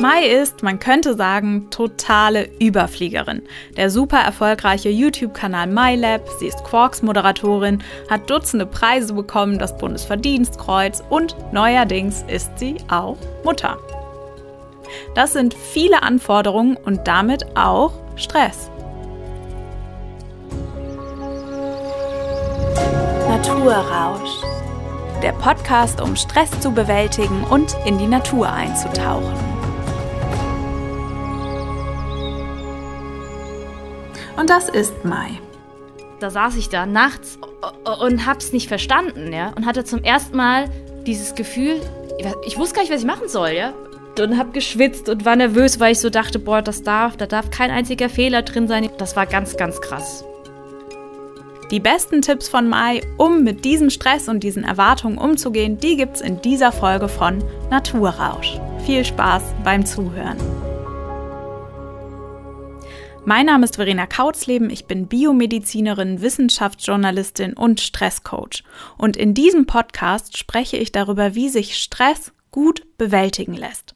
Mai ist, man könnte sagen, totale Überfliegerin. Der super erfolgreiche YouTube-Kanal MyLab, sie ist Quarks-Moderatorin, hat Dutzende Preise bekommen, das Bundesverdienstkreuz und neuerdings ist sie auch Mutter. Das sind viele Anforderungen und damit auch Stress. Naturrausch. Der Podcast, um Stress zu bewältigen und in die Natur einzutauchen. Und das ist Mai. Da saß ich da nachts und hab's nicht verstanden, ja. Und hatte zum ersten Mal dieses Gefühl, ich wusste gar nicht, was ich machen soll, ja. Und hab geschwitzt und war nervös, weil ich so dachte, boah, das darf, da darf kein einziger Fehler drin sein. Das war ganz, ganz krass. Die besten Tipps von Mai, um mit diesem Stress und diesen Erwartungen umzugehen, die gibt's in dieser Folge von Naturrausch. Viel Spaß beim Zuhören. Mein Name ist Verena Kautzleben, ich bin Biomedizinerin, Wissenschaftsjournalistin und Stresscoach. Und in diesem Podcast spreche ich darüber, wie sich Stress gut bewältigen lässt.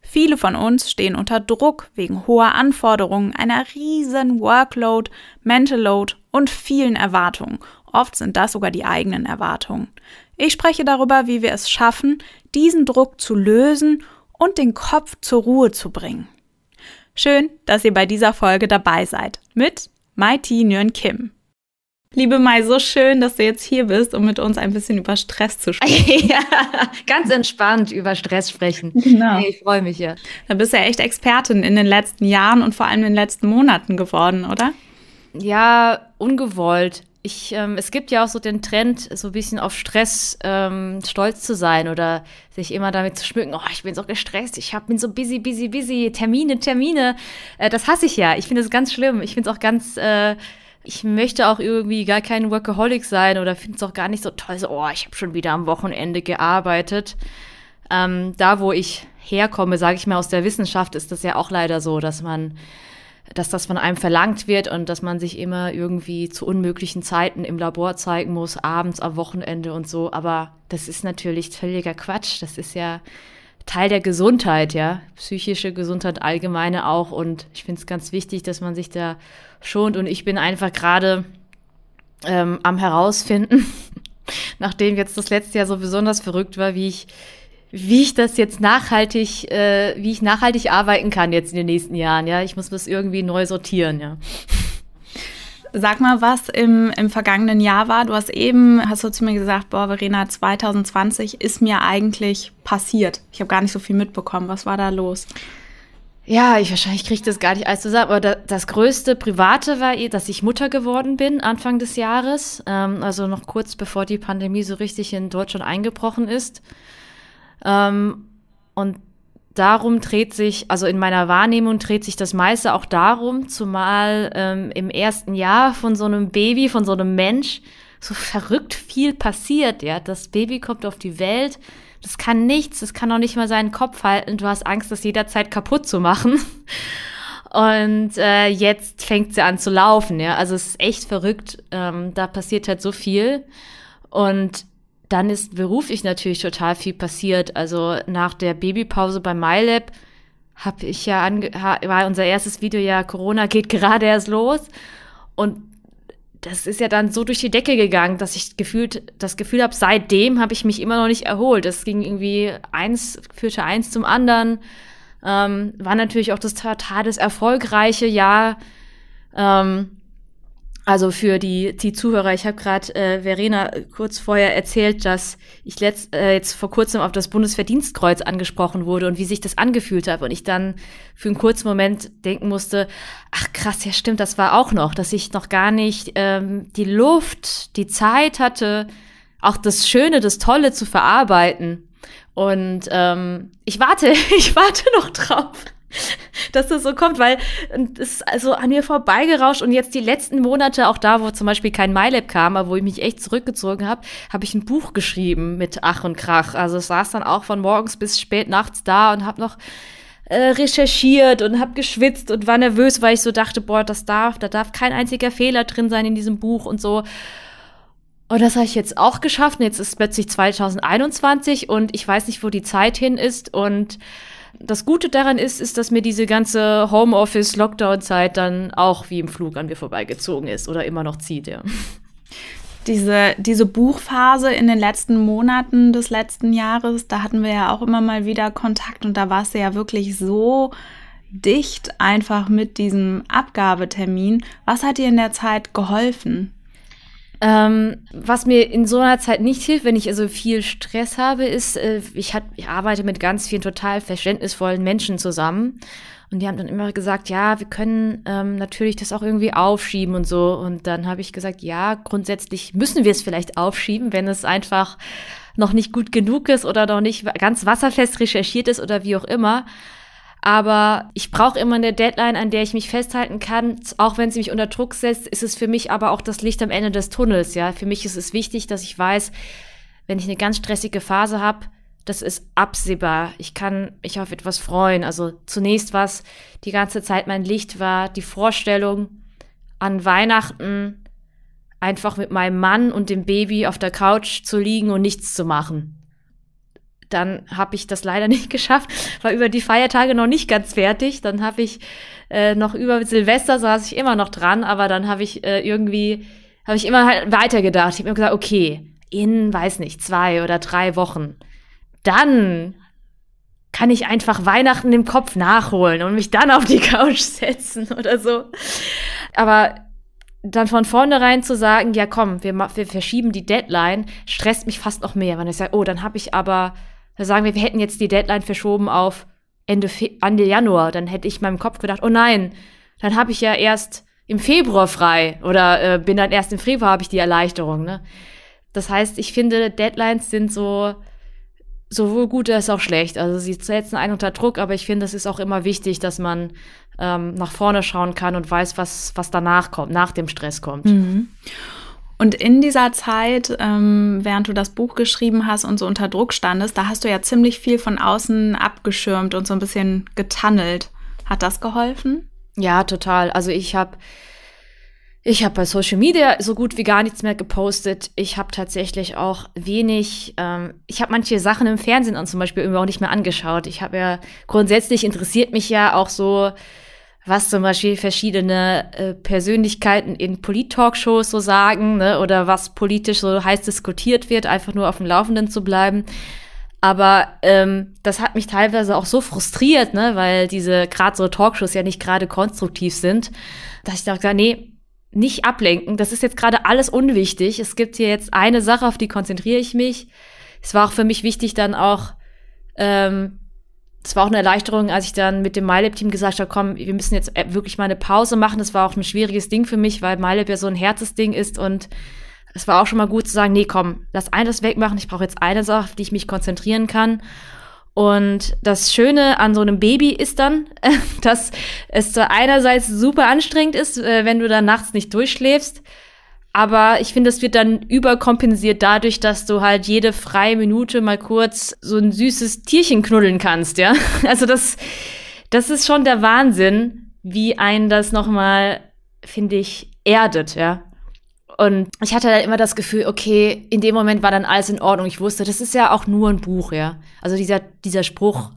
Viele von uns stehen unter Druck wegen hoher Anforderungen, einer riesen Workload, Mental Load und vielen Erwartungen. Oft sind das sogar die eigenen Erwartungen. Ich spreche darüber, wie wir es schaffen, diesen Druck zu lösen und den Kopf zur Ruhe zu bringen. Schön, dass ihr bei dieser Folge dabei seid mit Mai T. Nguyen Kim. Liebe Mai, so schön, dass du jetzt hier bist, um mit uns ein bisschen über Stress zu sprechen. ja, ganz entspannt über Stress sprechen. Genau. Hey, ich freue mich ja. Da bist du ja echt Expertin in den letzten Jahren und vor allem in den letzten Monaten geworden, oder? Ja, ungewollt ich, ähm, es gibt ja auch so den Trend, so ein bisschen auf Stress ähm, stolz zu sein oder sich immer damit zu schmücken, oh, ich bin so gestresst, ich hab, bin so busy, busy, busy, Termine, Termine. Äh, das hasse ich ja. Ich finde es ganz schlimm. Ich finde es auch ganz, äh, ich möchte auch irgendwie gar kein Workaholic sein oder finde es auch gar nicht so toll, so, oh, ich habe schon wieder am Wochenende gearbeitet. Ähm, da, wo ich herkomme, sage ich mal, aus der Wissenschaft, ist das ja auch leider so, dass man dass das von einem verlangt wird und dass man sich immer irgendwie zu unmöglichen Zeiten im Labor zeigen muss, abends, am Wochenende und so. Aber das ist natürlich völliger Quatsch. Das ist ja Teil der Gesundheit, ja. Psychische Gesundheit allgemeine auch. Und ich finde es ganz wichtig, dass man sich da schont. Und ich bin einfach gerade ähm, am herausfinden, nachdem jetzt das letzte Jahr so besonders verrückt war, wie ich wie ich das jetzt nachhaltig, äh, wie ich nachhaltig arbeiten kann jetzt in den nächsten Jahren. Ja, ich muss das irgendwie neu sortieren, ja. Sag mal, was im, im vergangenen Jahr war. Du hast eben, hast du zu mir gesagt, boah, Verena, 2020 ist mir eigentlich passiert. Ich habe gar nicht so viel mitbekommen. Was war da los? Ja, ich wahrscheinlich kriege das gar nicht alles zusammen, aber da, das größte Private war, eh, dass ich Mutter geworden bin Anfang des Jahres, ähm, also noch kurz bevor die Pandemie so richtig in Deutschland eingebrochen ist. Ähm, und darum dreht sich, also in meiner Wahrnehmung dreht sich das meiste auch darum, zumal ähm, im ersten Jahr von so einem Baby, von so einem Mensch, so verrückt viel passiert, ja. Das Baby kommt auf die Welt, das kann nichts, das kann auch nicht mal seinen Kopf halten, du hast Angst, das jederzeit kaputt zu machen. Und äh, jetzt fängt sie an zu laufen, ja. Also es ist echt verrückt. Ähm, da passiert halt so viel. Und dann ist beruflich natürlich total viel passiert. Also nach der Babypause bei MyLab habe ich ja ange war unser erstes Video ja Corona geht gerade erst los und das ist ja dann so durch die Decke gegangen, dass ich gefühlt das Gefühl habe, seitdem habe ich mich immer noch nicht erholt. Das ging irgendwie eins führte eins zum anderen. Ähm, war natürlich auch das total das erfolgreiche Jahr. Ähm, also für die, die Zuhörer, ich habe gerade äh, Verena kurz vorher erzählt, dass ich letzt, äh, jetzt vor kurzem auf das Bundesverdienstkreuz angesprochen wurde und wie sich das angefühlt hat. Und ich dann für einen kurzen Moment denken musste, ach krass, ja stimmt, das war auch noch, dass ich noch gar nicht ähm, die Luft, die Zeit hatte, auch das Schöne, das Tolle zu verarbeiten. Und ähm, ich warte, ich warte noch drauf. dass das so kommt, weil es ist also an mir vorbeigerauscht und jetzt die letzten Monate, auch da, wo zum Beispiel kein MyLab kam, aber wo ich mich echt zurückgezogen habe, habe ich ein Buch geschrieben mit Ach und Krach. Also es saß dann auch von morgens bis spät nachts da und habe noch äh, recherchiert und habe geschwitzt und war nervös, weil ich so dachte, boah, das darf, da darf kein einziger Fehler drin sein in diesem Buch und so. Und das habe ich jetzt auch geschafft. Und jetzt ist plötzlich 2021 und ich weiß nicht, wo die Zeit hin ist und das Gute daran ist, ist, dass mir diese ganze Homeoffice-Lockdown-Zeit dann auch wie im Flug an mir vorbeigezogen ist oder immer noch zieht, ja. Diese, diese Buchphase in den letzten Monaten des letzten Jahres, da hatten wir ja auch immer mal wieder Kontakt und da war es ja wirklich so dicht einfach mit diesem Abgabetermin. Was hat dir in der Zeit geholfen? Ähm, was mir in so einer Zeit nicht hilft, wenn ich also viel Stress habe, ist, äh, ich, hat, ich arbeite mit ganz vielen total verständnisvollen Menschen zusammen. Und die haben dann immer gesagt, ja, wir können ähm, natürlich das auch irgendwie aufschieben und so. Und dann habe ich gesagt, ja, grundsätzlich müssen wir es vielleicht aufschieben, wenn es einfach noch nicht gut genug ist oder noch nicht ganz wasserfest recherchiert ist oder wie auch immer. Aber ich brauche immer eine Deadline, an der ich mich festhalten kann. Auch wenn sie mich unter Druck setzt, ist es für mich aber auch das Licht am Ende des Tunnels. Ja, für mich ist es wichtig, dass ich weiß, wenn ich eine ganz stressige Phase habe, das ist absehbar. Ich kann mich auf etwas freuen. Also zunächst was die ganze Zeit mein Licht war, die Vorstellung an Weihnachten einfach mit meinem Mann und dem Baby auf der Couch zu liegen und nichts zu machen dann habe ich das leider nicht geschafft, war über die Feiertage noch nicht ganz fertig. Dann habe ich äh, noch über Silvester saß ich immer noch dran, aber dann habe ich äh, irgendwie, habe ich immer halt weitergedacht. Ich habe mir gesagt, okay, in, weiß nicht, zwei oder drei Wochen, dann kann ich einfach Weihnachten im Kopf nachholen und mich dann auf die Couch setzen oder so. Aber dann von vornherein zu sagen, ja komm, wir, wir verschieben die Deadline, stresst mich fast noch mehr, weil ich sage, oh, dann habe ich aber da sagen wir, wir hätten jetzt die Deadline verschoben auf Ende, Fe Ende Januar. Dann hätte ich in meinem Kopf gedacht, oh nein, dann habe ich ja erst im Februar frei oder äh, bin dann erst im Februar habe ich die Erleichterung. Ne? Das heißt, ich finde, Deadlines sind so sowohl gut als auch schlecht. Also sie setzen einen unter Druck, aber ich finde, es ist auch immer wichtig, dass man ähm, nach vorne schauen kann und weiß, was, was danach kommt, nach dem Stress kommt. Mhm. Und in dieser Zeit, ähm, während du das Buch geschrieben hast und so unter Druck standest, da hast du ja ziemlich viel von außen abgeschirmt und so ein bisschen getunnelt. Hat das geholfen? Ja, total. Also ich habe ich habe bei Social Media so gut wie gar nichts mehr gepostet. Ich habe tatsächlich auch wenig, ähm, ich habe manche Sachen im Fernsehen und zum Beispiel auch nicht mehr angeschaut. Ich habe ja grundsätzlich interessiert mich ja auch so was zum Beispiel verschiedene äh, Persönlichkeiten in Polit-Talkshows so sagen, ne, oder was politisch so heiß diskutiert wird, einfach nur auf dem Laufenden zu bleiben. Aber ähm, das hat mich teilweise auch so frustriert, ne, weil diese gerade so Talkshows ja nicht gerade konstruktiv sind, dass ich dachte, nee, nicht ablenken. Das ist jetzt gerade alles unwichtig. Es gibt hier jetzt eine Sache, auf die konzentriere ich mich. Es war auch für mich wichtig, dann auch ähm, es war auch eine Erleichterung, als ich dann mit dem MyLab-Team gesagt habe, komm, wir müssen jetzt äh, wirklich mal eine Pause machen. Das war auch ein schwieriges Ding für mich, weil MyLab ja so ein Herzensding ist und es war auch schon mal gut zu sagen, nee, komm, lass eines wegmachen. Ich brauche jetzt eine Sache, auf die ich mich konzentrieren kann. Und das Schöne an so einem Baby ist dann, dass es einerseits super anstrengend ist, äh, wenn du dann nachts nicht durchschläfst, aber ich finde, es wird dann überkompensiert dadurch, dass du halt jede freie Minute mal kurz so ein süßes Tierchen knuddeln kannst, ja. Also das, das ist schon der Wahnsinn, wie einen das nochmal, finde ich, erdet, ja. Und ich hatte dann immer das Gefühl, okay, in dem Moment war dann alles in Ordnung. Ich wusste, das ist ja auch nur ein Buch, ja. Also dieser, dieser Spruch,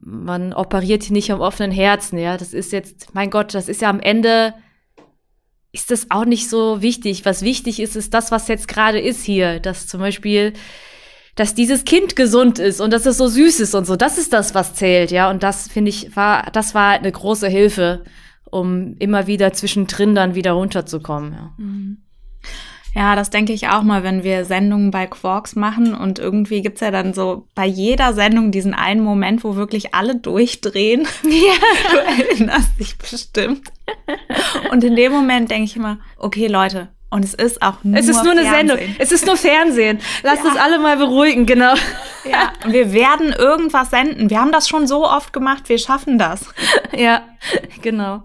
man operiert hier nicht am offenen Herzen, ja. Das ist jetzt, mein Gott, das ist ja am Ende ist das auch nicht so wichtig. Was wichtig ist, ist das, was jetzt gerade ist hier. Dass zum Beispiel, dass dieses Kind gesund ist und dass es so süß ist und so. Das ist das, was zählt, ja. Und das finde ich war, das war eine große Hilfe, um immer wieder zwischendrin dann wieder runterzukommen. Ja. Mhm. Ja, das denke ich auch mal, wenn wir Sendungen bei Quarks machen und irgendwie gibt's ja dann so bei jeder Sendung diesen einen Moment, wo wirklich alle durchdrehen. Ja. Du erinnerst dich bestimmt. Und in dem Moment denke ich immer, okay Leute, und es ist auch nur Es ist nur eine Fernsehen. Sendung. Es ist nur Fernsehen. Lasst ja. uns alle mal beruhigen, genau. Ja, wir werden irgendwas senden. Wir haben das schon so oft gemacht, wir schaffen das. Ja, genau.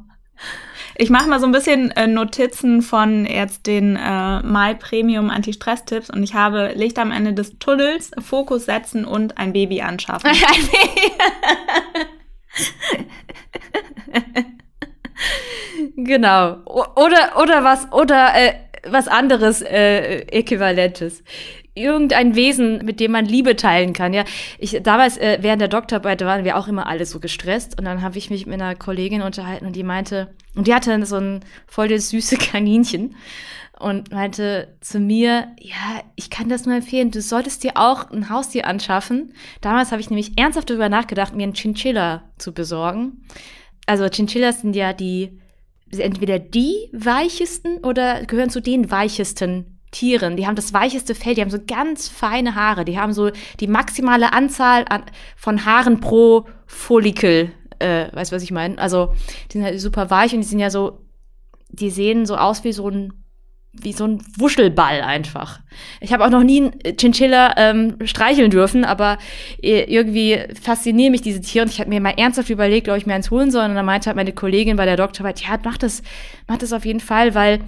Ich mache mal so ein bisschen äh, Notizen von jetzt den äh, My Premium Anti-Stress-Tipps und ich habe Licht am Ende des Tunnels, Fokus setzen und ein Baby anschaffen. genau. Oder, oder was, oder äh, was anderes äh, Äquivalentes. Irgendein Wesen, mit dem man Liebe teilen kann. Ja, ich damals äh, während der Doktorarbeit waren wir auch immer alle so gestresst und dann habe ich mich mit einer Kollegin unterhalten und die meinte und die hatte so ein voll das süße Kaninchen und meinte zu mir, ja, ich kann das nur empfehlen, du solltest dir auch ein Haustier anschaffen. Damals habe ich nämlich ernsthaft darüber nachgedacht, mir einen Chinchilla zu besorgen. Also Chinchillas sind ja die entweder die weichesten oder gehören zu den weichesten Tieren. Die haben das weicheste Fell, die haben so ganz feine Haare, die haben so die maximale Anzahl an, von Haaren pro Follikel. Äh, weißt du, was ich meine? Also, die sind halt super weich und die sind ja so, die sehen so aus wie so ein wie so ein Wuschelball einfach. Ich habe auch noch nie einen Chinchilla ähm, streicheln dürfen, aber äh, irgendwie faszinieren mich diese Tiere und ich habe mir mal ernsthaft überlegt, ob ich mir eins holen soll und dann meinte halt meine Kollegin bei der Doktorarbeit, ja, mach das, mach das auf jeden Fall, weil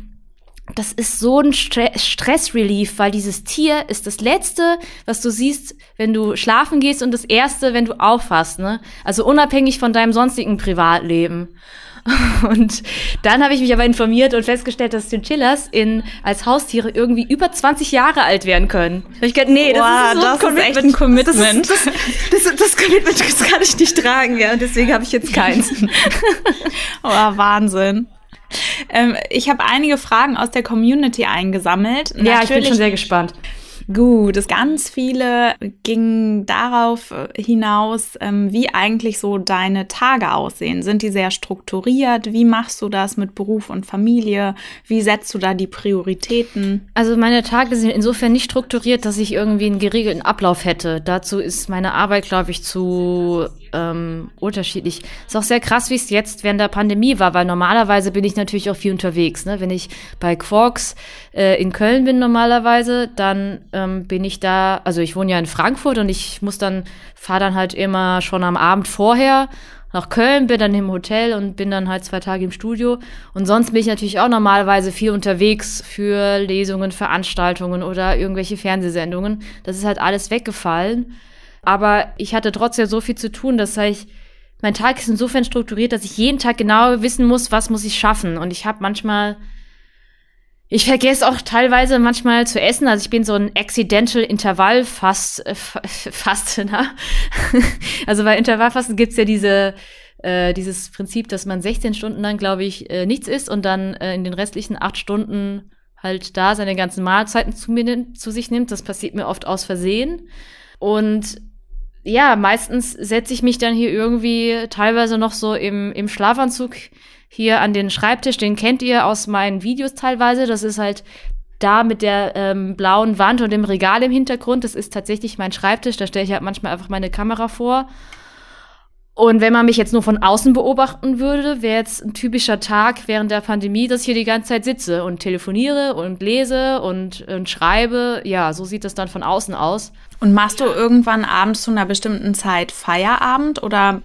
das ist so ein Stre Stressrelief, weil dieses Tier ist das Letzte, was du siehst, wenn du schlafen gehst und das Erste, wenn du aufwachst, ne? Also unabhängig von deinem sonstigen Privatleben. Und dann habe ich mich aber informiert und festgestellt, dass Chinchillas in, als Haustiere irgendwie über 20 Jahre alt werden können. Da ich gedacht, nee, das, wow, ist, so das ist echt ein Commitment. Das, das, das, das Commitment das kann ich nicht tragen, ja. Und deswegen habe ich jetzt keins. oh, Wahnsinn. Ähm, ich habe einige Fragen aus der Community eingesammelt. Ja, Natürlich, ich bin schon sehr gespannt. Gut, es ganz viele gingen darauf äh, hinaus, ähm, wie eigentlich so deine Tage aussehen. Sind die sehr strukturiert? Wie machst du das mit Beruf und Familie? Wie setzt du da die Prioritäten? Also meine Tage sind insofern nicht strukturiert, dass ich irgendwie einen geregelten Ablauf hätte. Dazu ist meine Arbeit, glaube ich, zu ähm, unterschiedlich. Ist auch sehr krass, wie es jetzt während der Pandemie war, weil normalerweise bin ich natürlich auch viel unterwegs. Ne? Wenn ich bei Quarks äh, in Köln bin normalerweise, dann ähm, bin ich da, also ich wohne ja in Frankfurt und ich muss dann, fahre dann halt immer schon am Abend vorher nach Köln, bin dann im Hotel und bin dann halt zwei Tage im Studio. Und sonst bin ich natürlich auch normalerweise viel unterwegs für Lesungen, Veranstaltungen oder irgendwelche Fernsehsendungen. Das ist halt alles weggefallen. Aber ich hatte trotzdem so viel zu tun, dass ich, mein Tag ist insofern strukturiert, dass ich jeden Tag genau wissen muss, was muss ich schaffen. Und ich habe manchmal, ich vergesse auch teilweise manchmal zu essen. Also ich bin so ein Accidental Intervallfast, äh, Fastener. also bei Intervallfasten gibt's ja diese, äh, dieses Prinzip, dass man 16 Stunden lang, glaube ich, äh, nichts isst und dann äh, in den restlichen acht Stunden halt da seine ganzen Mahlzeiten zu, mir, zu sich nimmt. Das passiert mir oft aus Versehen. Und ja, meistens setze ich mich dann hier irgendwie teilweise noch so im, im Schlafanzug hier an den Schreibtisch. Den kennt ihr aus meinen Videos teilweise. Das ist halt da mit der ähm, blauen Wand und dem Regal im Hintergrund. Das ist tatsächlich mein Schreibtisch. Da stelle ich halt manchmal einfach meine Kamera vor. Und wenn man mich jetzt nur von außen beobachten würde, wäre jetzt ein typischer Tag während der Pandemie, dass ich hier die ganze Zeit sitze und telefoniere und lese und, und schreibe. Ja, so sieht das dann von außen aus. Und machst du irgendwann abends zu einer bestimmten Zeit Feierabend oder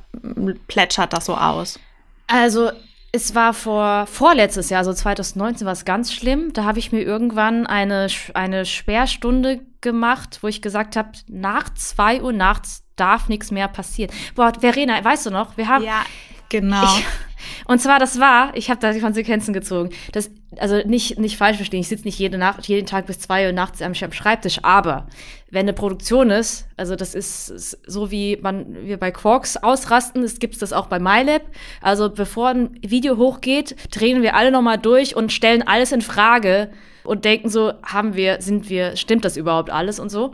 plätschert das so aus? Also es war vor vorletztes Jahr, so 2019, war es ganz schlimm. Da habe ich mir irgendwann eine, eine Sperrstunde gemacht, wo ich gesagt habe, nach zwei Uhr nachts darf nichts mehr passieren. Boah, Verena, weißt du noch, wir haben. Ja, genau. Ich, und zwar, das war, ich habe da die Konsequenzen gezogen. Das, also nicht, nicht falsch verstehen, ich sitze nicht jede Nacht, jeden Tag bis zwei Uhr nachts am, am Schreibtisch, aber wenn eine Produktion ist, also das ist, ist so wie man wir bei Quarks ausrasten, es gibt das auch bei MyLab. Also bevor ein Video hochgeht, drehen wir alle nochmal durch und stellen alles in Frage und denken so, haben wir, sind wir, stimmt das überhaupt alles und so.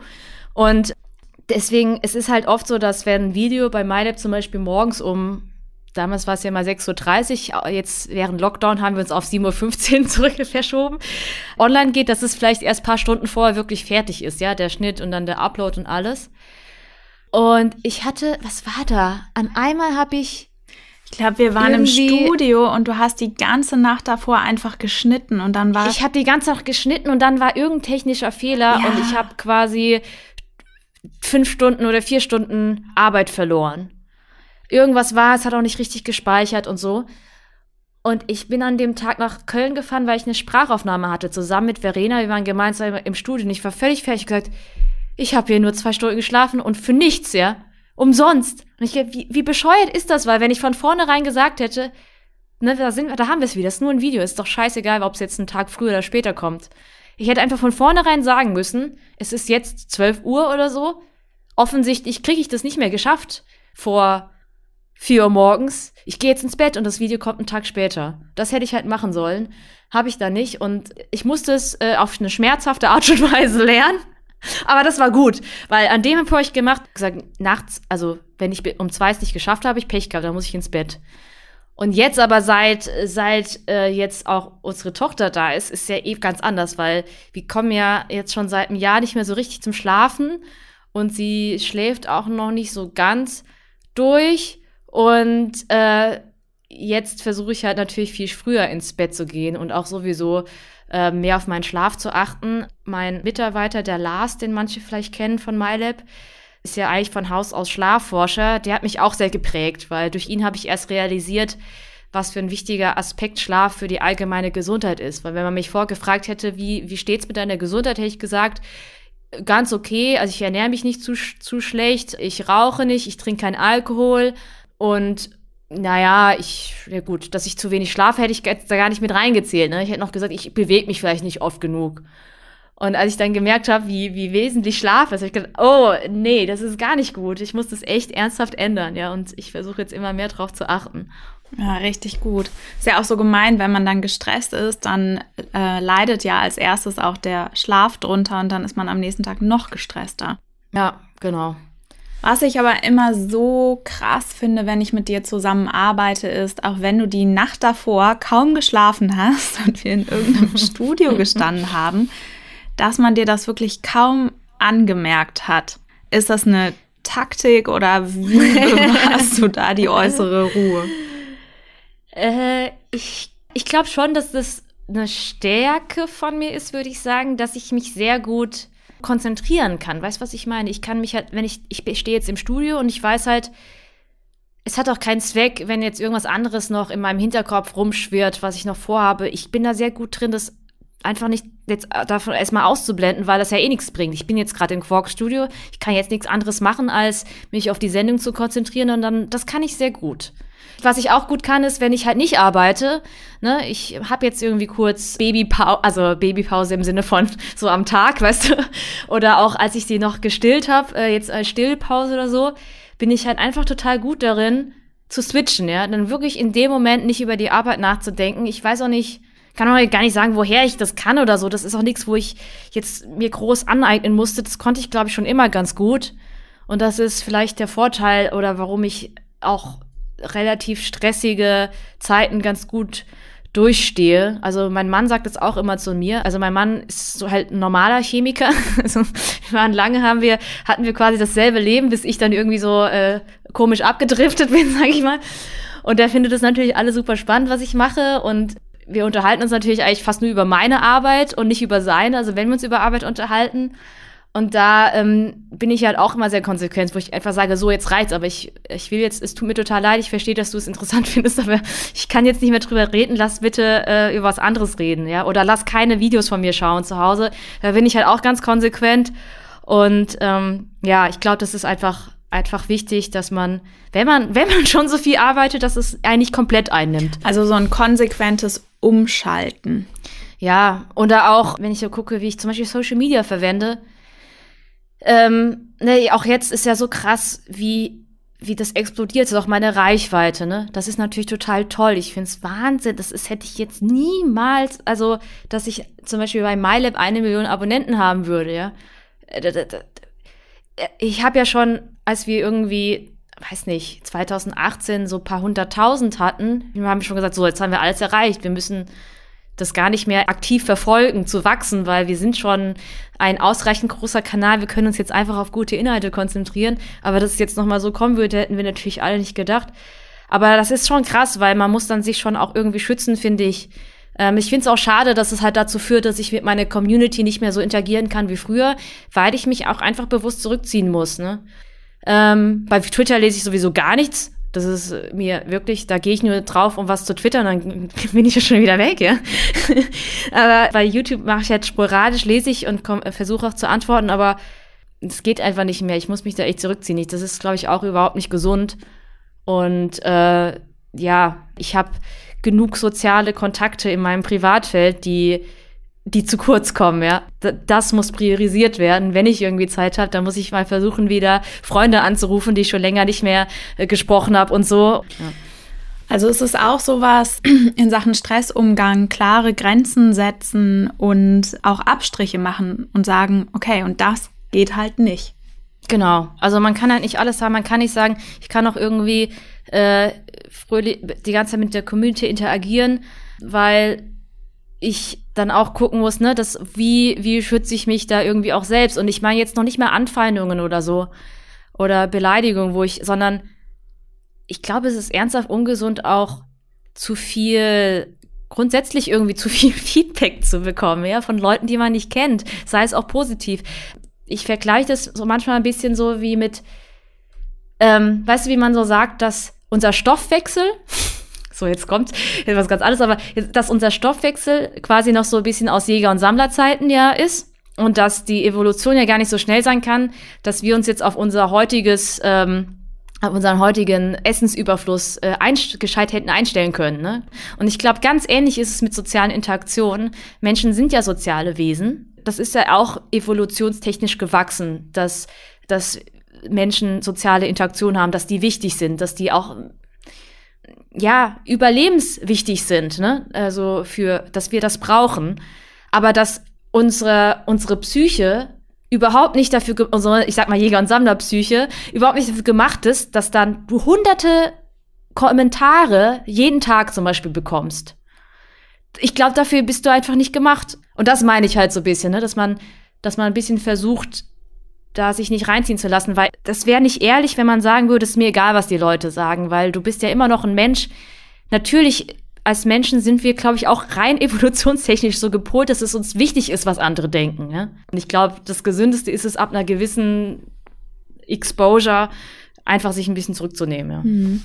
Und deswegen, es ist halt oft so, dass wenn ein Video bei MyLab zum Beispiel morgens um Damals war es ja mal 6.30 Uhr, jetzt während Lockdown haben wir uns auf 7.15 Uhr zurück verschoben. Online geht, dass es vielleicht erst paar Stunden vorher wirklich fertig ist, ja, der Schnitt und dann der Upload und alles. Und ich hatte, was war da? An einmal habe ich. Ich glaube, wir waren im Studio und du hast die ganze Nacht davor einfach geschnitten und dann war. Ich habe die ganze Nacht geschnitten und dann war irgendein technischer Fehler ja. und ich habe quasi fünf Stunden oder vier Stunden Arbeit verloren irgendwas war, es hat auch nicht richtig gespeichert und so. Und ich bin an dem Tag nach Köln gefahren, weil ich eine Sprachaufnahme hatte, zusammen mit Verena. Wir waren gemeinsam im Studio und ich war völlig fertig gesagt, ich habe hier nur zwei Stunden geschlafen und für nichts, ja. Umsonst. Und ich wie, wie bescheuert ist das? Weil wenn ich von vornherein gesagt hätte, ne, da, sind, da haben wir es wieder, das ist nur ein Video, ist doch scheißegal, ob es jetzt einen Tag früher oder später kommt. Ich hätte einfach von vornherein sagen müssen, es ist jetzt 12 Uhr oder so. Offensichtlich kriege ich das nicht mehr geschafft vor 4 Uhr morgens. Ich gehe jetzt ins Bett und das Video kommt einen Tag später. Das hätte ich halt machen sollen. Habe ich da nicht. Und ich musste es äh, auf eine schmerzhafte Art und Weise lernen. Aber das war gut, weil an dem habe ich gemacht, gesagt, nachts, also wenn ich um zwei es nicht geschafft habe, ich Pech gehabt, dann muss ich ins Bett. Und jetzt aber seit, seit äh, jetzt auch unsere Tochter da ist, ist ja eh ganz anders, weil wir kommen ja jetzt schon seit einem Jahr nicht mehr so richtig zum Schlafen und sie schläft auch noch nicht so ganz durch. Und äh, jetzt versuche ich halt natürlich viel früher ins Bett zu gehen und auch sowieso äh, mehr auf meinen Schlaf zu achten. Mein Mitarbeiter, der Lars, den manche vielleicht kennen von MyLab, ist ja eigentlich von Haus aus Schlafforscher. Der hat mich auch sehr geprägt, weil durch ihn habe ich erst realisiert, was für ein wichtiger Aspekt Schlaf für die allgemeine Gesundheit ist. Weil wenn man mich vorgefragt hätte, wie, wie steht's mit deiner Gesundheit, hätte ich gesagt, ganz okay. Also ich ernähre mich nicht zu, zu schlecht, ich rauche nicht, ich trinke keinen Alkohol und naja, ich, ja gut, dass ich zu wenig schlafe, hätte ich da gar nicht mit reingezählt. Ne? Ich hätte noch gesagt, ich bewege mich vielleicht nicht oft genug. Und als ich dann gemerkt habe, wie, wie wesentlich Schlaf ist, habe ich gedacht, oh, nee, das ist gar nicht gut. Ich muss das echt ernsthaft ändern, ja. Und ich versuche jetzt immer mehr drauf zu achten. Ja, richtig gut. Ist ja auch so gemein, wenn man dann gestresst ist, dann äh, leidet ja als erstes auch der Schlaf drunter und dann ist man am nächsten Tag noch gestresster. Ja, genau. Was ich aber immer so krass finde, wenn ich mit dir zusammenarbeite, ist, auch wenn du die Nacht davor kaum geschlafen hast und wir in irgendeinem Studio gestanden haben, dass man dir das wirklich kaum angemerkt hat. Ist das eine Taktik oder wie hast du da die äußere Ruhe? Äh, ich ich glaube schon, dass das eine Stärke von mir ist, würde ich sagen, dass ich mich sehr gut konzentrieren kann. Weißt du, was ich meine? Ich kann mich halt, wenn ich, ich stehe jetzt im Studio und ich weiß halt, es hat auch keinen Zweck, wenn jetzt irgendwas anderes noch in meinem Hinterkopf rumschwirrt, was ich noch vorhabe. Ich bin da sehr gut drin, das einfach nicht jetzt davon erstmal auszublenden, weil das ja eh nichts bringt. Ich bin jetzt gerade im Quark-Studio, ich kann jetzt nichts anderes machen, als mich auf die Sendung zu konzentrieren und dann, das kann ich sehr gut. Was ich auch gut kann, ist, wenn ich halt nicht arbeite, ne, ich habe jetzt irgendwie kurz Babypause, also Babypause im Sinne von so am Tag, weißt du, oder auch als ich sie noch gestillt habe, äh, jetzt als Stillpause oder so, bin ich halt einfach total gut darin zu switchen, ja, dann wirklich in dem Moment nicht über die Arbeit nachzudenken. Ich weiß auch nicht, kann auch gar nicht sagen, woher ich das kann oder so. Das ist auch nichts, wo ich jetzt mir groß aneignen musste. Das konnte ich, glaube ich, schon immer ganz gut. Und das ist vielleicht der Vorteil oder warum ich auch relativ stressige Zeiten ganz gut durchstehe. Also mein Mann sagt das auch immer zu mir. Also mein Mann ist so halt ein normaler Chemiker. Also wir waren lange haben wir hatten wir quasi dasselbe Leben, bis ich dann irgendwie so äh, komisch abgedriftet bin, sag ich mal. Und der findet das natürlich alles super spannend, was ich mache und wir unterhalten uns natürlich eigentlich fast nur über meine Arbeit und nicht über seine. Also wenn wir uns über Arbeit unterhalten. Und da ähm, bin ich halt auch immer sehr konsequent, wo ich einfach sage, so jetzt reicht's, aber ich, ich will jetzt, es tut mir total leid, ich verstehe, dass du es interessant findest, aber ich kann jetzt nicht mehr drüber reden, lass bitte äh, über was anderes reden, ja. Oder lass keine Videos von mir schauen zu Hause. Da bin ich halt auch ganz konsequent. Und ähm, ja, ich glaube, das ist einfach einfach wichtig, dass man, wenn man, wenn man schon so viel arbeitet, dass es eigentlich komplett einnimmt. Also so ein konsequentes Umschalten. Ja, oder auch, wenn ich so gucke, wie ich zum Beispiel Social Media verwende, ähm, ne, auch jetzt ist ja so krass, wie, wie das explodiert, ist auch meine Reichweite, ne? Das ist natürlich total toll. Ich finde es Wahnsinn. Das ist, hätte ich jetzt niemals, also, dass ich zum Beispiel bei MyLab eine Million Abonnenten haben würde, ja. Äh, ich habe ja schon, als wir irgendwie, weiß nicht, 2018 so paar hunderttausend hatten, wir haben schon gesagt, so, jetzt haben wir alles erreicht. Wir müssen das gar nicht mehr aktiv verfolgen, zu wachsen, weil wir sind schon ein ausreichend großer Kanal. Wir können uns jetzt einfach auf gute Inhalte konzentrieren. Aber dass es jetzt nochmal so kommen würde, hätten wir natürlich alle nicht gedacht. Aber das ist schon krass, weil man muss dann sich schon auch irgendwie schützen, finde ich. Ähm, ich finde es auch schade, dass es halt dazu führt, dass ich mit meiner Community nicht mehr so interagieren kann wie früher, weil ich mich auch einfach bewusst zurückziehen muss. Ne? Ähm, bei Twitter lese ich sowieso gar nichts. Das ist mir wirklich, da gehe ich nur drauf, um was zu twittern, dann bin ich ja schon wieder weg, ja. aber bei YouTube mache ich halt sporadisch, lese ich und versuche auch zu antworten, aber es geht einfach nicht mehr. Ich muss mich da echt zurückziehen. Das ist, glaube ich, auch überhaupt nicht gesund. Und äh, ja, ich habe genug soziale Kontakte in meinem Privatfeld, die die zu kurz kommen, ja. Das muss priorisiert werden. Wenn ich irgendwie Zeit habe, dann muss ich mal versuchen, wieder Freunde anzurufen, die ich schon länger nicht mehr äh, gesprochen habe und so. Ja. Also ist es auch sowas in Sachen Stressumgang, klare Grenzen setzen und auch Abstriche machen und sagen, okay, und das geht halt nicht. Genau. Also man kann halt nicht alles haben. Man kann nicht sagen, ich kann auch irgendwie äh, fröhlich die ganze Zeit mit der Community interagieren, weil ich dann auch gucken muss, ne, dass wie wie schütze ich mich da irgendwie auch selbst und ich meine jetzt noch nicht mehr Anfeindungen oder so oder Beleidigungen, wo ich, sondern ich glaube, es ist ernsthaft ungesund auch zu viel grundsätzlich irgendwie zu viel Feedback zu bekommen, ja, von Leuten, die man nicht kennt, sei es auch positiv. Ich vergleiche das so manchmal ein bisschen so wie mit, ähm, weißt du, wie man so sagt, dass unser Stoffwechsel so jetzt kommt was ganz anderes, aber dass unser Stoffwechsel quasi noch so ein bisschen aus Jäger- und Sammlerzeiten ja ist und dass die Evolution ja gar nicht so schnell sein kann, dass wir uns jetzt auf unser heutiges ähm, auf unseren heutigen Essensüberfluss äh, gescheit hätten einstellen können. Ne? Und ich glaube, ganz ähnlich ist es mit sozialen Interaktionen. Menschen sind ja soziale Wesen. Das ist ja auch evolutionstechnisch gewachsen, dass, dass Menschen soziale Interaktionen haben, dass die wichtig sind, dass die auch ja, überlebenswichtig sind, ne? Also für, dass wir das brauchen. Aber dass unsere, unsere Psyche überhaupt nicht dafür, unsere, ich sag mal Jäger- und Sammlerpsyche, überhaupt nicht dafür gemacht ist, dass dann du hunderte Kommentare jeden Tag zum Beispiel bekommst. Ich glaube, dafür bist du einfach nicht gemacht. Und das meine ich halt so ein bisschen, ne? dass man, dass man ein bisschen versucht, da sich nicht reinziehen zu lassen, weil das wäre nicht ehrlich, wenn man sagen würde, es ist mir egal, was die Leute sagen, weil du bist ja immer noch ein Mensch. Natürlich, als Menschen sind wir, glaube ich, auch rein evolutionstechnisch so gepolt, dass es uns wichtig ist, was andere denken. Ja? Und ich glaube, das Gesündeste ist es, ab einer gewissen Exposure einfach sich ein bisschen zurückzunehmen. Ja. Mhm.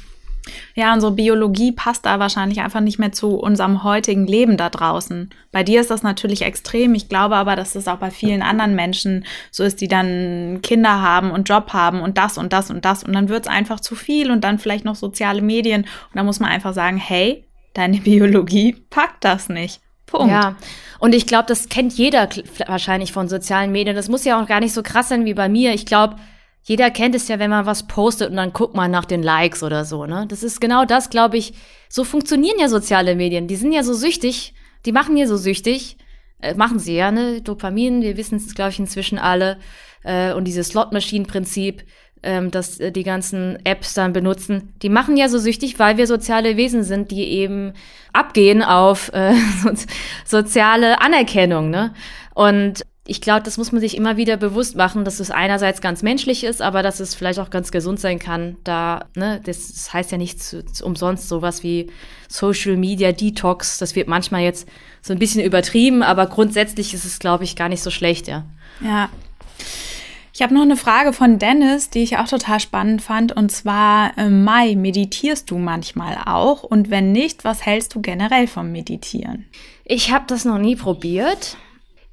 Ja, unsere Biologie passt da wahrscheinlich einfach nicht mehr zu unserem heutigen Leben da draußen. Bei dir ist das natürlich extrem. Ich glaube aber, dass das auch bei vielen anderen Menschen so ist, die dann Kinder haben und Job haben und das und das und das. Und dann wird es einfach zu viel und dann vielleicht noch soziale Medien. Und da muss man einfach sagen, hey, deine Biologie packt das nicht. Punkt. Ja, und ich glaube, das kennt jeder wahrscheinlich von sozialen Medien. Das muss ja auch gar nicht so krass sein wie bei mir. Ich glaube, jeder kennt es ja, wenn man was postet und dann guckt man nach den Likes oder so, ne? Das ist genau das, glaube ich. So funktionieren ja soziale Medien. Die sind ja so süchtig. Die machen ja so süchtig. Äh, machen sie ja, ne? Dopamin, wir wissen es, glaube ich, inzwischen alle. Äh, und dieses Slot-Machine-Prinzip, ähm, dass äh, die ganzen Apps dann benutzen, die machen ja so süchtig, weil wir soziale Wesen sind, die eben abgehen auf äh, so, soziale Anerkennung, ne? Und ich glaube, das muss man sich immer wieder bewusst machen, dass es einerseits ganz menschlich ist, aber dass es vielleicht auch ganz gesund sein kann. Da, ne, das, das heißt ja nicht zu, zu, umsonst sowas wie Social Media Detox. Das wird manchmal jetzt so ein bisschen übertrieben, aber grundsätzlich ist es, glaube ich, gar nicht so schlecht, ja. Ja. Ich habe noch eine Frage von Dennis, die ich auch total spannend fand. Und zwar, äh, Mai, meditierst du manchmal auch? Und wenn nicht, was hältst du generell vom Meditieren? Ich habe das noch nie probiert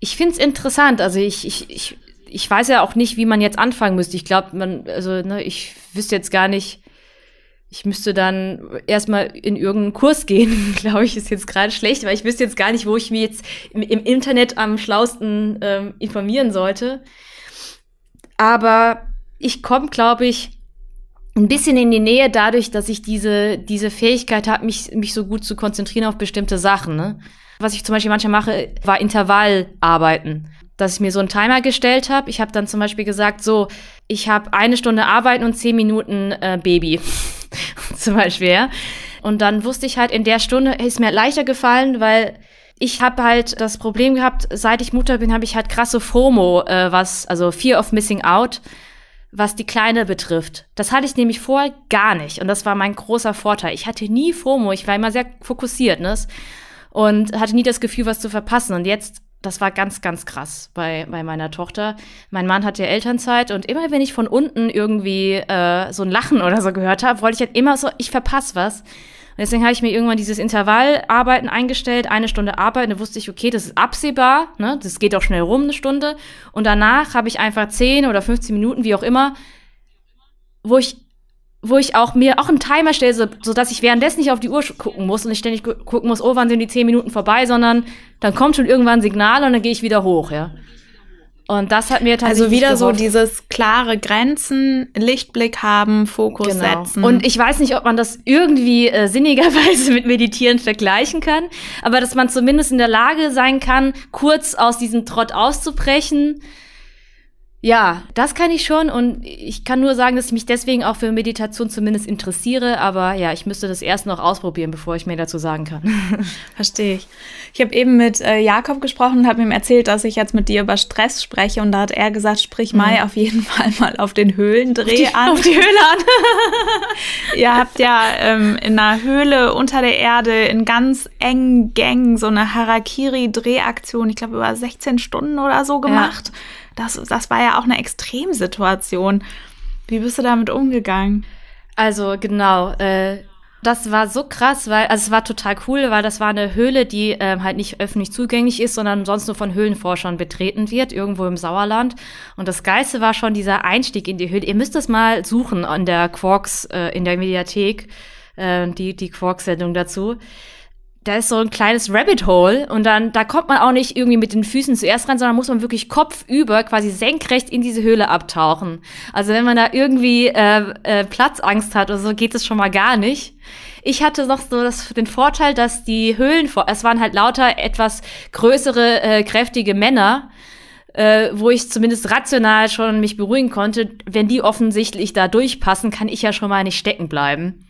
ich finde es interessant. Also ich, ich, ich, ich weiß ja auch nicht, wie man jetzt anfangen müsste. Ich glaube, man, also ne, ich wüsste jetzt gar nicht, ich müsste dann erstmal in irgendeinen Kurs gehen, glaube ich, ist jetzt gerade schlecht, weil ich wüsste jetzt gar nicht, wo ich mich jetzt im, im Internet am schlausten ähm, informieren sollte. Aber ich komme, glaube ich, ein bisschen in die Nähe dadurch, dass ich diese, diese Fähigkeit habe, mich, mich so gut zu konzentrieren auf bestimmte Sachen. Ne? Was ich zum Beispiel manchmal mache, war Intervallarbeiten. Dass ich mir so einen Timer gestellt habe. Ich habe dann zum Beispiel gesagt, so, ich habe eine Stunde Arbeiten und zehn Minuten äh, Baby. zum Beispiel, ja. Und dann wusste ich halt, in der Stunde ist mir leichter gefallen, weil ich habe halt das Problem gehabt, seit ich Mutter bin, habe ich halt krasse FOMO, äh, was, also Fear of Missing Out, was die Kleine betrifft. Das hatte ich nämlich vorher gar nicht. Und das war mein großer Vorteil. Ich hatte nie FOMO, ich war immer sehr fokussiert. Ne? Und hatte nie das Gefühl, was zu verpassen. Und jetzt, das war ganz, ganz krass bei, bei meiner Tochter. Mein Mann hatte Elternzeit und immer wenn ich von unten irgendwie äh, so ein Lachen oder so gehört habe, wollte ich halt immer so, ich verpasse was. Und deswegen habe ich mir irgendwann dieses Intervallarbeiten eingestellt, eine Stunde arbeiten. Da wusste ich, okay, das ist absehbar, ne? das geht auch schnell rum, eine Stunde. Und danach habe ich einfach 10 oder 15 Minuten, wie auch immer, wo ich wo ich auch mir auch einen Timer stelle, so, dass ich währenddessen nicht auf die Uhr gucken muss und ich ständig gucken muss, oh, wann sind die zehn Minuten vorbei, sondern dann kommt schon irgendwann ein Signal und dann gehe ich wieder hoch, ja. Und das hat mir tatsächlich Also wieder so dieses klare Grenzen, Lichtblick haben, Fokus genau. setzen. Und ich weiß nicht, ob man das irgendwie äh, sinnigerweise mit Meditieren vergleichen kann, aber dass man zumindest in der Lage sein kann, kurz aus diesem Trott auszubrechen, ja, das kann ich schon und ich kann nur sagen, dass ich mich deswegen auch für Meditation zumindest interessiere, aber ja, ich müsste das erst noch ausprobieren, bevor ich mehr dazu sagen kann. Verstehe ich. Ich habe eben mit äh, Jakob gesprochen und habe ihm erzählt, dass ich jetzt mit dir über Stress spreche und da hat er gesagt, sprich mhm. Mai auf jeden Fall mal auf den Höhlendreh auf an. Auf die Höhle an. Ihr habt ja ähm, in einer Höhle unter der Erde in ganz engen Gängen so eine Harakiri-Drehaktion, ich glaube über 16 Stunden oder so gemacht. Ja das, das war ja auch eine Extremsituation. Wie bist du damit umgegangen? Also genau, äh, das war so krass, weil, also es war total cool, weil das war eine Höhle, die ähm, halt nicht öffentlich zugänglich ist, sondern sonst nur von Höhlenforschern betreten wird, irgendwo im Sauerland. Und das Geilste war schon dieser Einstieg in die Höhle. Ihr müsst es mal suchen an der Quarks, äh, in der Mediathek, äh, die, die Quarks-Sendung dazu da ist so ein kleines Rabbit Hole und dann, da kommt man auch nicht irgendwie mit den Füßen zuerst rein, sondern muss man wirklich kopfüber quasi senkrecht in diese Höhle abtauchen. Also wenn man da irgendwie äh, äh, Platzangst hat oder so, geht es schon mal gar nicht. Ich hatte noch so das, den Vorteil, dass die Höhlen, es waren halt lauter etwas größere, äh, kräftige Männer, äh, wo ich zumindest rational schon mich beruhigen konnte. Wenn die offensichtlich da durchpassen, kann ich ja schon mal nicht stecken bleiben.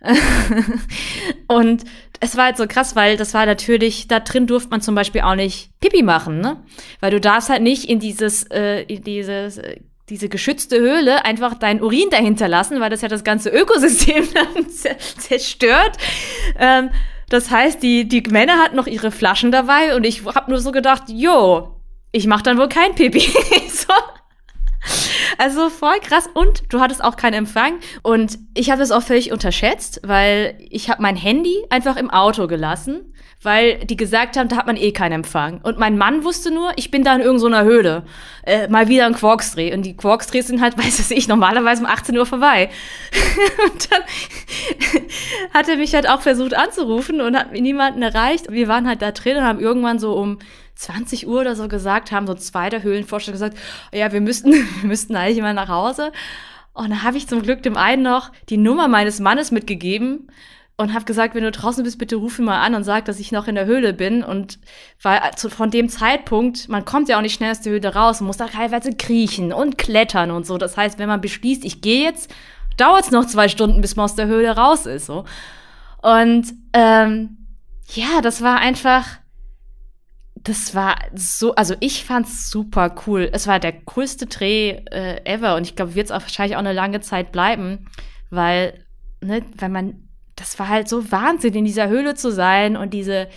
und es war halt so krass, weil das war natürlich, da drin durfte man zum Beispiel auch nicht Pipi machen, ne? Weil du darfst halt nicht in dieses, äh, in dieses, äh, diese geschützte Höhle einfach deinen Urin dahinter lassen, weil das ja das ganze Ökosystem dann zerstört. Ähm, das heißt, die, die Männer hatten noch ihre Flaschen dabei und ich hab nur so gedacht, jo, ich mach dann wohl kein Pipi. so. Also voll krass. Und du hattest auch keinen Empfang. Und ich habe das auch völlig unterschätzt, weil ich habe mein Handy einfach im Auto gelassen, weil die gesagt haben, da hat man eh keinen Empfang. Und mein Mann wusste nur, ich bin da in irgendeiner Höhle. Äh, mal wieder ein Quarksdreh. Und die Quarksdrehs sind halt, weiß ich, normalerweise um 18 Uhr vorbei. und dann hat er mich halt auch versucht anzurufen und hat niemanden erreicht. Wir waren halt da drin und haben irgendwann so um 20 Uhr oder so gesagt haben, so zwei der Höhlenforscher gesagt, ja, wir müssten, wir müssten eigentlich mal nach Hause. Und dann habe ich zum Glück dem einen noch die Nummer meines Mannes mitgegeben und habe gesagt, wenn du draußen bist, bitte ruf ihn mal an und sag, dass ich noch in der Höhle bin. Und weil also von dem Zeitpunkt, man kommt ja auch nicht schnell aus der Höhle raus, man muss da teilweise kriechen und klettern und so. Das heißt, wenn man beschließt, ich gehe jetzt, dauert es noch zwei Stunden, bis man aus der Höhle raus ist. So. Und ähm, ja, das war einfach das war so, also ich fand's super cool. Es war der coolste Dreh äh, ever und ich glaube, wird es auch wahrscheinlich auch eine lange Zeit bleiben, weil, ne, weil man, das war halt so Wahnsinn, in dieser Höhle zu sein und diese,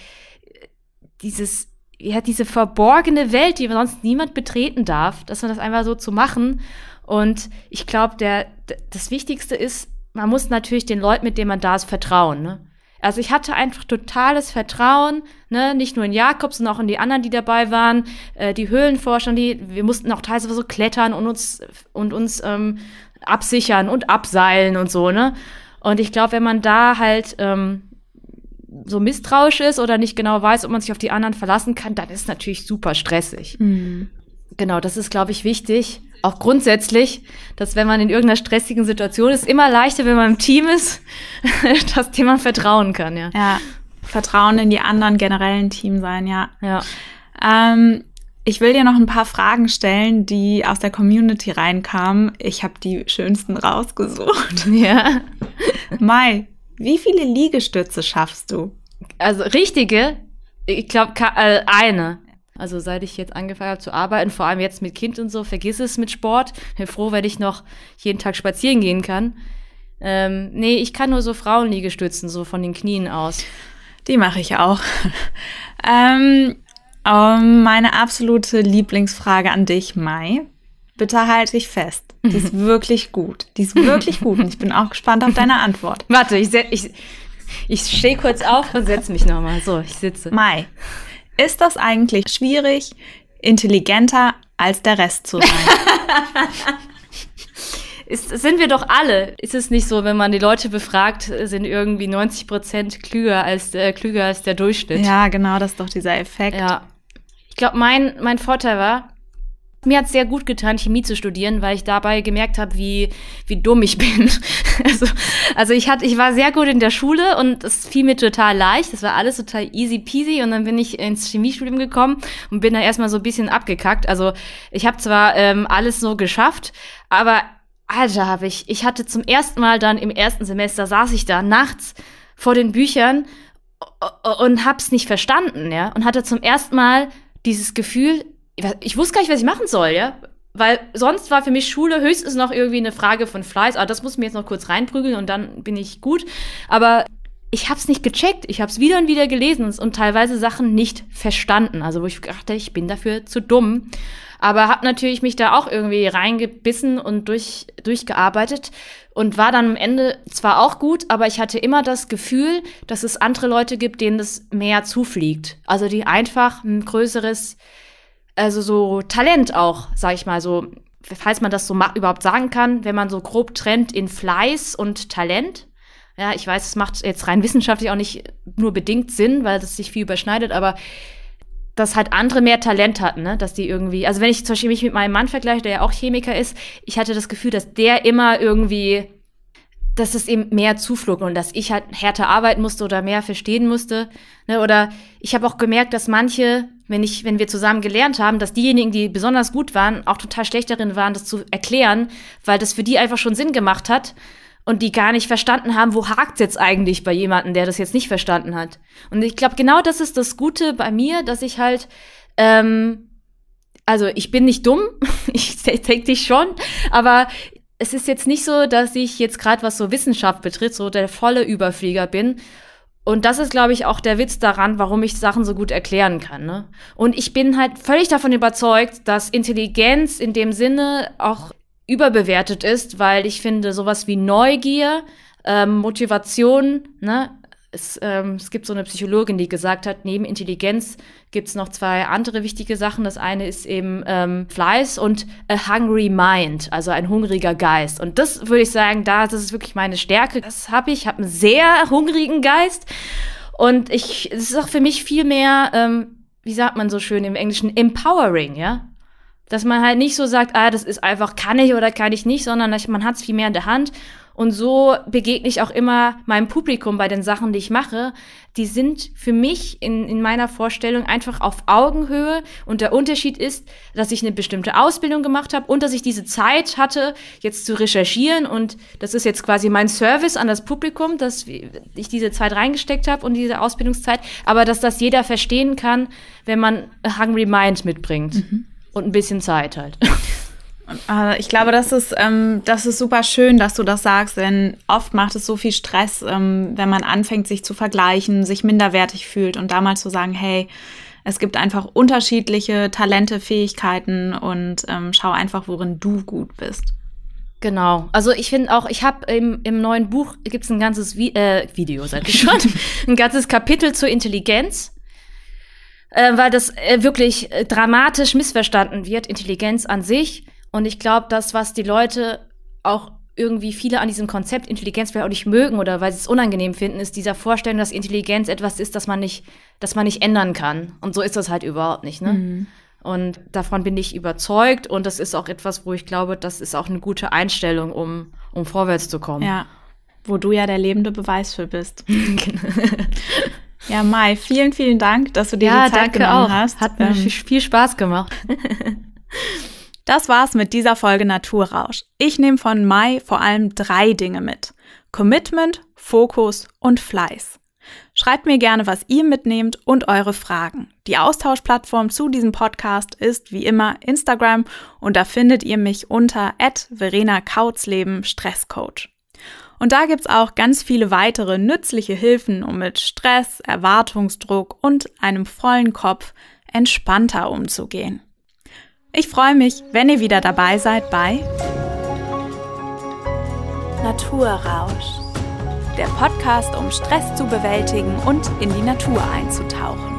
dieses, ja, diese verborgene Welt, die sonst niemand betreten darf, dass man das einfach so zu machen. Und ich glaube, der, das Wichtigste ist, man muss natürlich den Leuten, mit denen man da ist, vertrauen, ne? Also ich hatte einfach totales Vertrauen, ne, nicht nur in Jakob, sondern auch in die anderen, die dabei waren, äh, die Höhlenforscher, die, wir mussten auch teilweise so klettern und uns und uns ähm, absichern und abseilen und so, ne? Und ich glaube, wenn man da halt ähm, so misstrauisch ist oder nicht genau weiß, ob man sich auf die anderen verlassen kann, dann ist natürlich super stressig. Mhm. Genau, das ist, glaube ich, wichtig auch grundsätzlich, dass wenn man in irgendeiner stressigen Situation ist, immer leichter, wenn man im Team ist, dass dem man vertrauen kann, ja. Ja, Vertrauen in die anderen generellen Team sein, ja. Ja. Ähm, ich will dir noch ein paar Fragen stellen, die aus der Community reinkamen. Ich habe die schönsten rausgesucht. Ja. Mai, wie viele Liegestütze schaffst du? Also richtige, ich glaube äh, eine. Also seit ich jetzt angefangen habe zu arbeiten, vor allem jetzt mit Kind und so, vergiss es mit Sport. Bin froh, wenn ich noch jeden Tag spazieren gehen kann. Ähm, nee, ich kann nur so Frauenliegestützen, so von den Knien aus. Die mache ich auch. ähm, um, meine absolute Lieblingsfrage an dich, Mai. Bitte halte dich fest. Die ist wirklich gut. Die ist wirklich gut. Und ich bin auch gespannt auf deine Antwort. Warte, ich, ich, ich stehe kurz auf und setze mich nochmal. So, ich sitze. Mai, ist das eigentlich schwierig, intelligenter als der Rest zu sein? ist, sind wir doch alle. Ist es nicht so, wenn man die Leute befragt, sind irgendwie 90 Prozent klüger als, äh, klüger als der Durchschnitt? Ja, genau, das ist doch dieser Effekt. Ja. Ich glaube, mein, mein Vorteil war, mir hat es sehr gut getan, Chemie zu studieren, weil ich dabei gemerkt habe, wie, wie dumm ich bin. also, also ich hatte, ich war sehr gut in der Schule und es fiel mir total leicht. Das war alles total easy peasy und dann bin ich ins Chemiestudium gekommen und bin da erstmal so ein bisschen abgekackt. Also ich habe zwar ähm, alles so geschafft, aber Alter, habe ich, ich hatte zum ersten Mal dann im ersten Semester saß ich da nachts vor den Büchern und hab's nicht verstanden, ja, und hatte zum ersten Mal dieses Gefühl, ich wusste gar nicht, was ich machen soll, ja. Weil sonst war für mich Schule höchstens noch irgendwie eine Frage von Fleiß. Aber das muss mir jetzt noch kurz reinprügeln und dann bin ich gut. Aber ich habe es nicht gecheckt. Ich habe es wieder und wieder gelesen und teilweise Sachen nicht verstanden. Also wo ich dachte, ich bin dafür zu dumm. Aber habe natürlich mich da auch irgendwie reingebissen und durch, durchgearbeitet und war dann am Ende zwar auch gut, aber ich hatte immer das Gefühl, dass es andere Leute gibt, denen das mehr zufliegt. Also die einfach ein größeres also so Talent auch, sag ich mal so, falls man das so überhaupt sagen kann, wenn man so grob trennt in Fleiß und Talent. Ja, ich weiß, es macht jetzt rein wissenschaftlich auch nicht nur bedingt Sinn, weil das sich viel überschneidet, aber dass halt andere mehr Talent hatten, ne? dass die irgendwie, also wenn ich zum Beispiel mich mit meinem Mann vergleiche, der ja auch Chemiker ist, ich hatte das Gefühl, dass der immer irgendwie, dass es ihm mehr zuflog und dass ich halt härter arbeiten musste oder mehr verstehen musste. Ne? Oder ich habe auch gemerkt, dass manche wenn ich, wenn wir zusammen gelernt haben, dass diejenigen, die besonders gut waren, auch total schlecht darin waren, das zu erklären, weil das für die einfach schon Sinn gemacht hat und die gar nicht verstanden haben, wo hakt's jetzt eigentlich bei jemandem, der das jetzt nicht verstanden hat. Und ich glaube, genau das ist das Gute bei mir, dass ich halt, ähm, also ich bin nicht dumm, ich denke dich schon, aber es ist jetzt nicht so, dass ich jetzt gerade was so Wissenschaft betritt, so der volle Überflieger bin und das ist, glaube ich, auch der Witz daran, warum ich Sachen so gut erklären kann. Ne? Und ich bin halt völlig davon überzeugt, dass Intelligenz in dem Sinne auch überbewertet ist, weil ich finde, sowas wie Neugier, ähm, Motivation, ne, es, ähm, es gibt so eine Psychologin, die gesagt hat, neben Intelligenz gibt es noch zwei andere wichtige Sachen. Das eine ist eben ähm, Fleiß und a hungry mind, also ein hungriger Geist. Und das würde ich sagen, da das ist wirklich meine Stärke. Das habe ich. Ich habe einen sehr hungrigen Geist. Und ich, es ist auch für mich viel mehr, ähm, wie sagt man so schön im Englischen, empowering, ja. Dass man halt nicht so sagt, ah, das ist einfach, kann ich oder kann ich nicht, sondern man hat es viel mehr in der Hand. Und so begegne ich auch immer meinem Publikum bei den Sachen, die ich mache. Die sind für mich in, in meiner Vorstellung einfach auf Augenhöhe. Und der Unterschied ist, dass ich eine bestimmte Ausbildung gemacht habe und dass ich diese Zeit hatte, jetzt zu recherchieren. Und das ist jetzt quasi mein Service an das Publikum, dass ich diese Zeit reingesteckt habe und diese Ausbildungszeit. Aber dass das jeder verstehen kann, wenn man a Hungry Mind mitbringt. Mhm. Und ein bisschen Zeit halt. Äh, ich glaube, das ist, ähm, das ist super schön, dass du das sagst, denn oft macht es so viel Stress, ähm, wenn man anfängt, sich zu vergleichen, sich minderwertig fühlt und damals zu sagen, hey, es gibt einfach unterschiedliche Talente, Fähigkeiten und ähm, schau einfach, worin du gut bist. Genau. Also ich finde auch, ich habe im, im neuen Buch gibt's ein ganzes Vi äh, Video, sag ich schon, ein ganzes Kapitel zur Intelligenz, äh, weil das äh, wirklich äh, dramatisch missverstanden wird, Intelligenz an sich. Und ich glaube, das, was die Leute auch irgendwie viele an diesem Konzept Intelligenz vielleicht auch nicht mögen oder weil sie es unangenehm finden, ist dieser Vorstellung, dass Intelligenz etwas ist, das man nicht, das man nicht ändern kann. Und so ist das halt überhaupt nicht, ne? Mhm. Und davon bin ich überzeugt und das ist auch etwas, wo ich glaube, das ist auch eine gute Einstellung, um, um vorwärts zu kommen. Ja, wo du ja der lebende Beweis für bist. ja, Mai, vielen, vielen Dank, dass du dir ja, die Zeit genommen auch. hast. Hat mir ähm, viel Spaß gemacht. Das war's mit dieser Folge Naturrausch. Ich nehme von Mai vor allem drei Dinge mit. Commitment, Fokus und Fleiß. Schreibt mir gerne, was ihr mitnehmt und eure Fragen. Die Austauschplattform zu diesem Podcast ist wie immer Instagram und da findet ihr mich unter Verena Kautzleben Stresscoach. Und da gibt's auch ganz viele weitere nützliche Hilfen, um mit Stress, Erwartungsdruck und einem vollen Kopf entspannter umzugehen. Ich freue mich, wenn ihr wieder dabei seid bei Naturrausch, der Podcast, um Stress zu bewältigen und in die Natur einzutauchen.